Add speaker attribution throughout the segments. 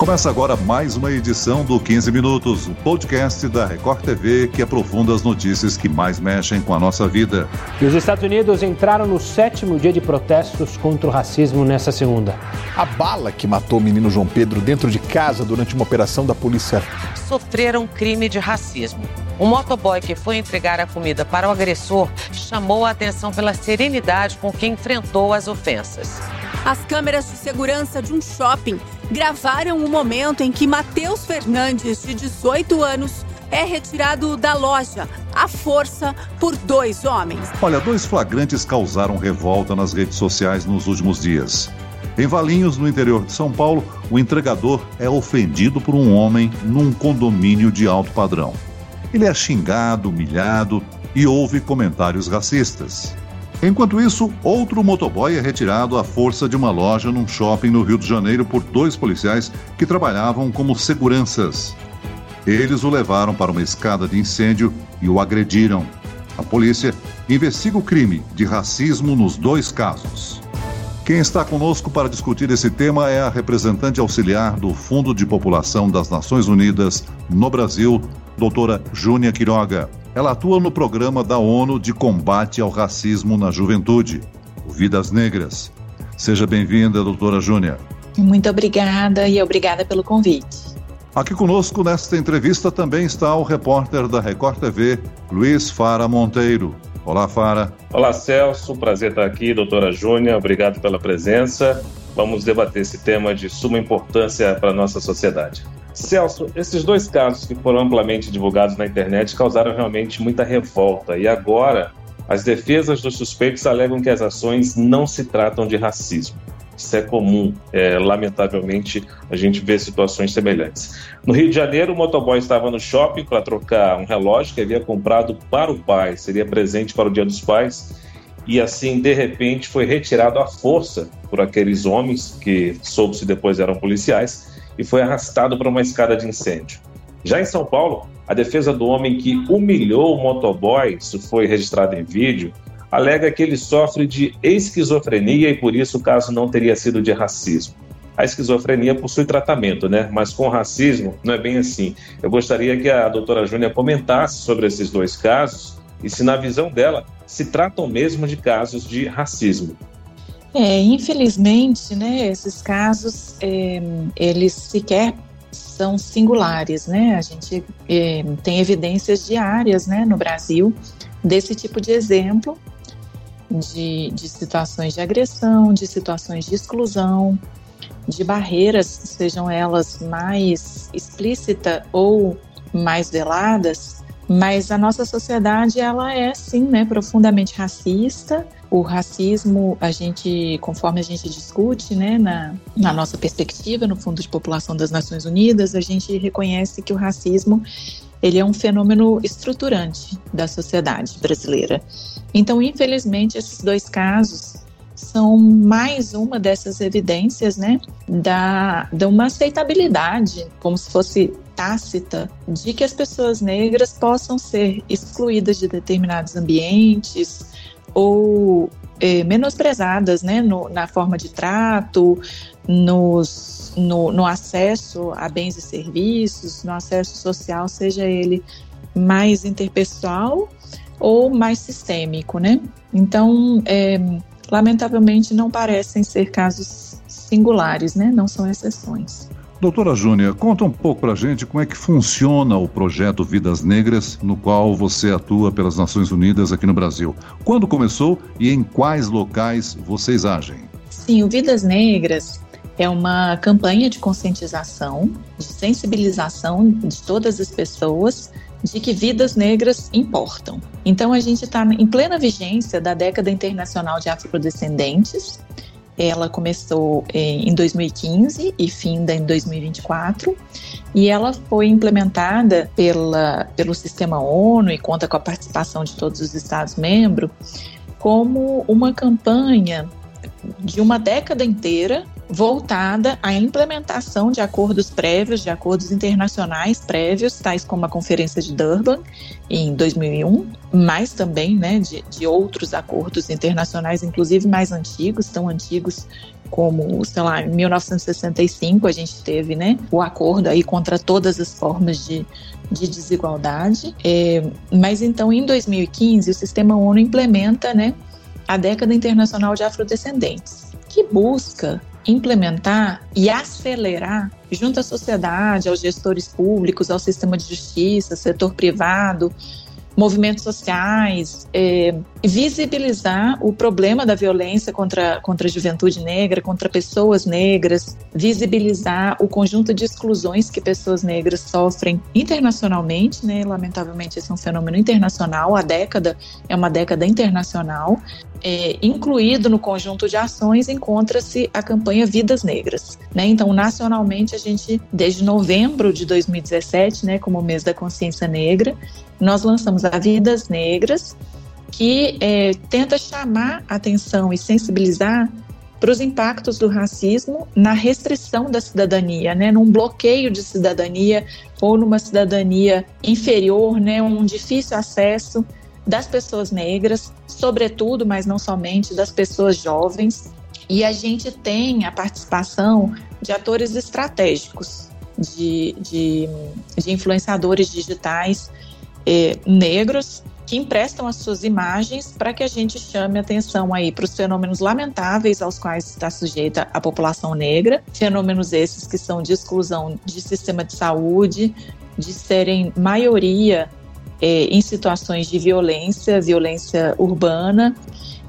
Speaker 1: Começa agora mais uma edição do 15 Minutos, o podcast da Record TV que aprofunda as notícias que mais mexem com a nossa vida.
Speaker 2: E os Estados Unidos entraram no sétimo dia de protestos contra o racismo nessa segunda.
Speaker 3: A bala que matou o menino João Pedro dentro de casa durante uma operação da polícia.
Speaker 4: Sofreram crime de racismo. O motoboy que foi entregar a comida para o agressor chamou a atenção pela serenidade com que enfrentou as ofensas.
Speaker 5: As câmeras de segurança de um shopping gravaram o momento em que Matheus Fernandes, de 18 anos, é retirado da loja à força por dois homens.
Speaker 1: Olha, dois flagrantes causaram revolta nas redes sociais nos últimos dias. Em Valinhos, no interior de São Paulo, o entregador é ofendido por um homem num condomínio de alto padrão. Ele é xingado, humilhado e ouve comentários racistas. Enquanto isso, outro motoboy é retirado à força de uma loja num shopping no Rio de Janeiro por dois policiais que trabalhavam como seguranças. Eles o levaram para uma escada de incêndio e o agrediram. A polícia investiga o crime de racismo nos dois casos. Quem está conosco para discutir esse tema é a representante auxiliar do Fundo de População das Nações Unidas no Brasil, doutora Júnia Quiroga. Ela atua no programa da ONU de combate ao racismo na juventude, o Vidas Negras. Seja bem-vinda, doutora Júnia.
Speaker 6: Muito obrigada e obrigada pelo convite.
Speaker 1: Aqui conosco nesta entrevista também está o repórter da Record TV, Luiz Fara Monteiro. Olá, Fara.
Speaker 7: Olá, Celso. Prazer estar aqui, doutora Júnia. Obrigado pela presença. Vamos debater esse tema de suma importância para a nossa sociedade. Celso, esses dois casos que foram amplamente divulgados na internet causaram realmente muita revolta e agora as defesas dos suspeitos alegam que as ações não se tratam de racismo. Isso é comum, é, lamentavelmente a gente vê situações semelhantes. No Rio de Janeiro, o motoboy estava no shopping para trocar um relógio que havia comprado para o pai, seria presente para o Dia dos Pais, e assim, de repente, foi retirado à força por aqueles homens que soube-se depois eram policiais e foi arrastado para uma escada de incêndio. Já em São Paulo, a defesa do homem que humilhou o motoboy, isso foi registrado em vídeo, alega que ele sofre de esquizofrenia e por isso o caso não teria sido de racismo. A esquizofrenia possui tratamento, né? Mas com racismo não é bem assim. Eu gostaria que a doutora Júnia comentasse sobre esses dois casos e se, na visão dela, se tratam mesmo de casos de racismo.
Speaker 6: É, infelizmente, né, esses casos, é, eles sequer são singulares, né? A gente é, tem evidências diárias, né, no Brasil, desse tipo de exemplo de, de situações de agressão, de situações de exclusão, de barreiras, sejam elas mais explícitas ou mais veladas, mas a nossa sociedade ela é sim, né, profundamente racista. O racismo, a gente, conforme a gente discute, né, na, na nossa perspectiva, no Fundo de População das Nações Unidas, a gente reconhece que o racismo ele é um fenômeno estruturante da sociedade brasileira. Então, infelizmente, esses dois casos são mais uma dessas evidências, né, da, da uma aceitabilidade, como se fosse tácita, de que as pessoas negras possam ser excluídas de determinados ambientes, ou é, menosprezadas né, no, na forma de trato, nos, no, no acesso a bens e serviços, no acesso social, seja ele mais interpessoal ou mais sistêmico, né? Então, é, lamentavelmente, não parecem ser casos singulares, né? Não são exceções.
Speaker 1: Doutora Júnia, conta um pouco para a gente como é que funciona o projeto Vidas Negras, no qual você atua pelas Nações Unidas aqui no Brasil. Quando começou e em quais locais vocês agem?
Speaker 6: Sim, o Vidas Negras é uma campanha de conscientização, de sensibilização de todas as pessoas de que vidas negras importam. Então a gente está em plena vigência da década internacional de afrodescendentes ela começou eh, em 2015 e finda em 2024, e ela foi implementada pela, pelo sistema ONU e conta com a participação de todos os Estados-membros como uma campanha de uma década inteira voltada à implementação de acordos prévios, de acordos internacionais prévios, tais como a Conferência de Durban em 2001, mas também né, de, de outros acordos internacionais, inclusive mais antigos, tão antigos como, sei lá, em 1965 a gente teve né, o acordo aí contra todas as formas de, de desigualdade. É, mas então, em 2015, o Sistema ONU implementa né, a Década Internacional de Afrodescendentes, que busca implementar e acelerar, junto à sociedade, aos gestores públicos, ao sistema de justiça, setor privado, movimentos sociais, é, visibilizar o problema da violência contra, contra a juventude negra, contra pessoas negras, visibilizar o conjunto de exclusões que pessoas negras sofrem internacionalmente, né? Lamentavelmente, esse é um fenômeno internacional, a década é uma década internacional, é, incluído no conjunto de ações encontra-se a campanha Vidas Negras. Né? Então, nacionalmente, a gente, desde novembro de 2017, né, como mês da consciência negra, nós lançamos a Vidas Negras, que é, tenta chamar atenção e sensibilizar para os impactos do racismo na restrição da cidadania, né, num bloqueio de cidadania ou numa cidadania inferior, né, um difícil acesso das pessoas negras, sobretudo, mas não somente, das pessoas jovens. E a gente tem a participação de atores estratégicos, de, de, de influenciadores digitais eh, negros que emprestam as suas imagens para que a gente chame atenção aí para os fenômenos lamentáveis aos quais está sujeita a população negra, fenômenos esses que são de exclusão de sistema de saúde, de serem maioria é, em situações de violência, violência urbana.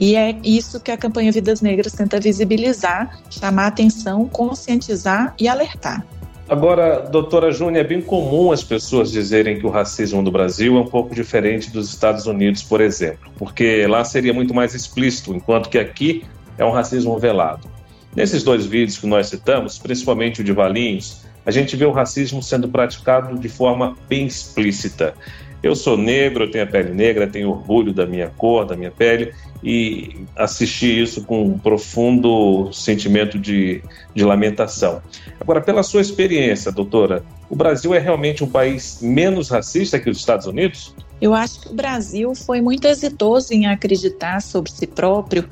Speaker 6: E é isso que a campanha Vidas Negras tenta visibilizar, chamar atenção, conscientizar e alertar.
Speaker 7: Agora, doutora Júnia, é bem comum as pessoas dizerem que o racismo no Brasil é um pouco diferente dos Estados Unidos, por exemplo, porque lá seria muito mais explícito, enquanto que aqui é um racismo velado. Nesses dois vídeos que nós citamos, principalmente o de Valinhos, a gente vê o racismo sendo praticado de forma bem explícita. Eu sou negro, eu tenho a pele negra, tenho orgulho da minha cor, da minha pele, e assisti isso com um profundo sentimento de, de lamentação. Agora, pela sua experiência, doutora, o Brasil é realmente um país menos racista que os Estados Unidos?
Speaker 6: Eu acho que o Brasil foi muito exitoso em acreditar sobre si próprio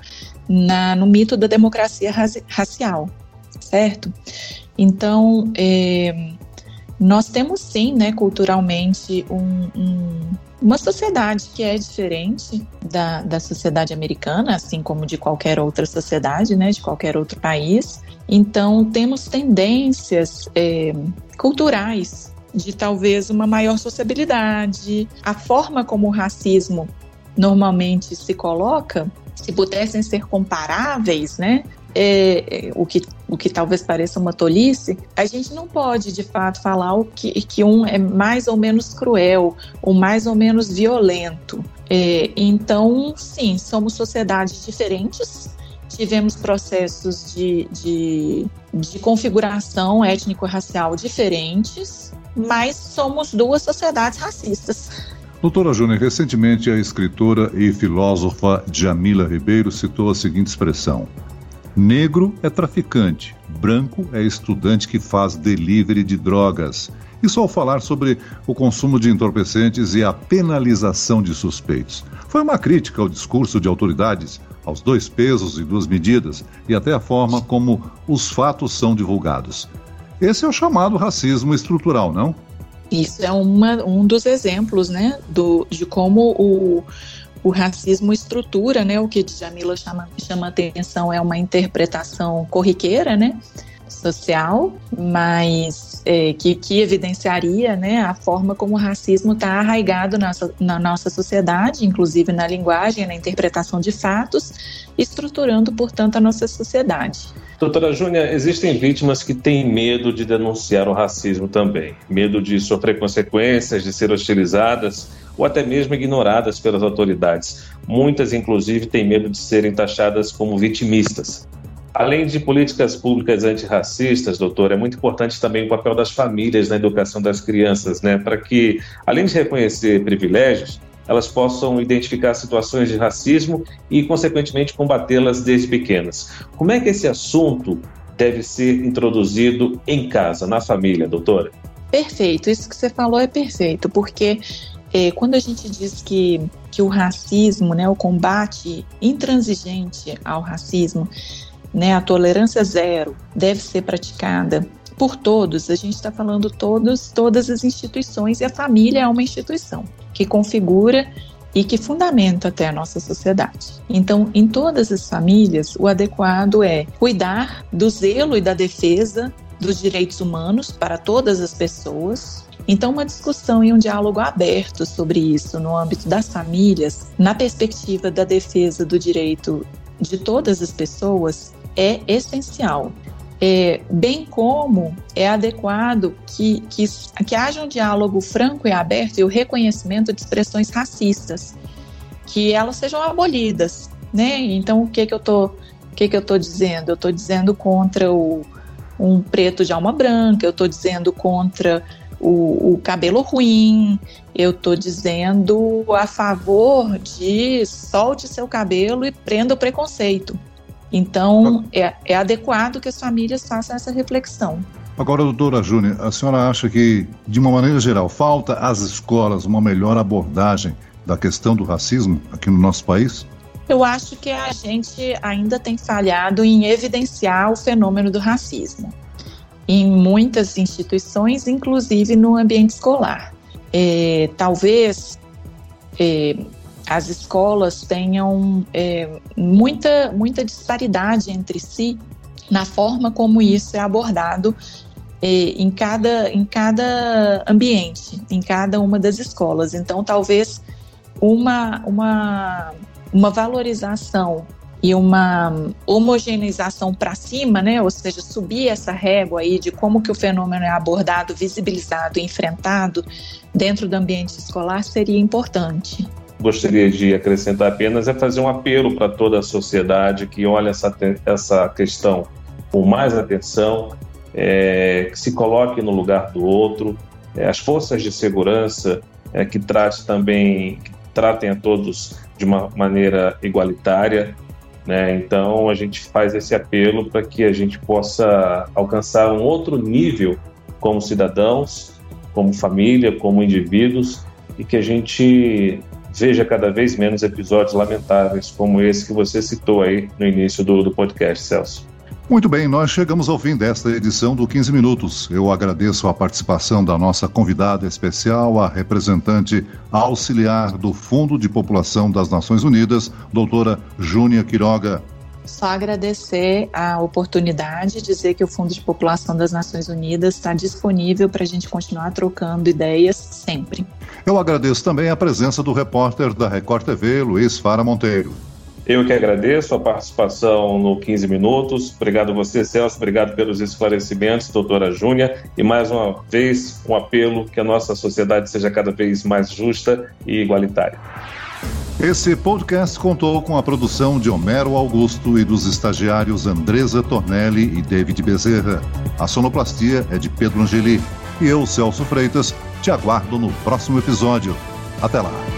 Speaker 6: na, no mito da democracia racial, certo? Então, é, nós temos sim, né, culturalmente, um, um, uma sociedade que é diferente da, da sociedade americana, assim como de qualquer outra sociedade, né, de qualquer outro país. Então, temos tendências é, culturais de talvez uma maior sociabilidade. A forma como o racismo normalmente se coloca, se pudessem ser comparáveis, né, é, é, o, que, o que talvez pareça uma tolice, a gente não pode de fato falar o que, que um é mais ou menos cruel, ou mais ou menos violento. É, então, sim, somos sociedades diferentes, tivemos processos de, de, de configuração étnico-racial diferentes, mas somos duas sociedades racistas.
Speaker 1: Doutora Júnior, recentemente a escritora e filósofa Jamila Ribeiro citou a seguinte expressão: Negro é traficante, branco é estudante que faz delivery de drogas. Isso ao falar sobre o consumo de entorpecentes e a penalização de suspeitos. Foi uma crítica ao discurso de autoridades, aos dois pesos e duas medidas e até a forma como os fatos são divulgados. Esse é o chamado racismo estrutural, não?
Speaker 6: Isso é uma, um dos exemplos, né, do, de como o, o racismo estrutura, né? O que Jamila chama, chama atenção é uma interpretação corriqueira, né? Social, mas é, que, que evidenciaria né, a forma como o racismo está arraigado na, na nossa sociedade, inclusive na linguagem, na interpretação de fatos, estruturando, portanto, a nossa sociedade.
Speaker 7: Doutora Júnia, existem vítimas que têm medo de denunciar o racismo também, medo de sofrer consequências, de ser hostilizadas ou até mesmo ignoradas pelas autoridades. Muitas, inclusive, têm medo de serem taxadas como vitimistas. Além de políticas públicas antirracistas, doutor, é muito importante também o papel das famílias na educação das crianças, né? Para que, além de reconhecer privilégios, elas possam identificar situações de racismo e, consequentemente, combatê-las desde pequenas. Como é que esse assunto deve ser introduzido em casa, na família, doutora?
Speaker 6: Perfeito, isso que você falou é perfeito, porque é, quando a gente diz que, que o racismo, né, o combate intransigente ao racismo, né, a tolerância zero deve ser praticada por todos, a gente está falando todos, todas as instituições, e a família é uma instituição que configura e que fundamenta até a nossa sociedade. Então, em todas as famílias, o adequado é cuidar do zelo e da defesa dos direitos humanos para todas as pessoas. Então, uma discussão e um diálogo aberto sobre isso no âmbito das famílias, na perspectiva da defesa do direito de todas as pessoas, é essencial. É, bem como é adequado que, que, que haja um diálogo franco e aberto e o reconhecimento de expressões racistas, que elas sejam abolidas, né? Então, o que que eu o que que eu tô dizendo? Eu estou dizendo contra o, um preto de alma branca, eu estou dizendo contra o, o, cabelo ruim, eu estou dizendo a favor de solte seu cabelo e prenda o preconceito. Então, é, é adequado que as famílias façam essa reflexão.
Speaker 1: Agora, doutora Júnior, a senhora acha que, de uma maneira geral, falta às escolas uma melhor abordagem da questão do racismo aqui no nosso país?
Speaker 6: Eu acho que a gente ainda tem falhado em evidenciar o fenômeno do racismo em muitas instituições, inclusive no ambiente escolar. É, talvez é, as escolas tenham é, muita, muita disparidade entre si na forma como isso é abordado é, em, cada, em cada ambiente, em cada uma das escolas. Então, talvez uma, uma, uma valorização e uma homogeneização para cima, né? Ou seja, subir essa régua aí de como que o fenômeno é abordado, visibilizado, enfrentado dentro do ambiente escolar seria importante
Speaker 7: gostaria de acrescentar apenas é fazer um apelo para toda a sociedade que olhe essa, essa questão com mais atenção, é, que se coloque no lugar do outro, é, as forças de segurança é, que trate também, que tratem a todos de uma maneira igualitária. Né? Então a gente faz esse apelo para que a gente possa alcançar um outro nível como cidadãos, como família, como indivíduos e que a gente veja cada vez menos episódios lamentáveis como esse que você citou aí no início do, do podcast, Celso.
Speaker 1: Muito bem, nós chegamos ao fim desta edição do 15 Minutos. Eu agradeço a participação da nossa convidada especial, a representante auxiliar do Fundo de População das Nações Unidas, doutora Júnia Quiroga.
Speaker 6: Só agradecer a oportunidade, dizer que o Fundo de População das Nações Unidas está disponível para a gente continuar trocando ideias sempre.
Speaker 1: Eu agradeço também a presença do repórter da Record TV, Luiz Fara Monteiro.
Speaker 7: Eu que agradeço a participação no 15 Minutos. Obrigado a você, Celso. Obrigado pelos esclarecimentos, doutora Júnia. E mais uma vez, um apelo que a nossa sociedade seja cada vez mais justa e igualitária.
Speaker 1: Esse podcast contou com a produção de Homero Augusto e dos estagiários Andresa Tornelli e David Bezerra. A sonoplastia é de Pedro Angeli. E eu, Celso Freitas, te aguardo no próximo episódio. Até lá!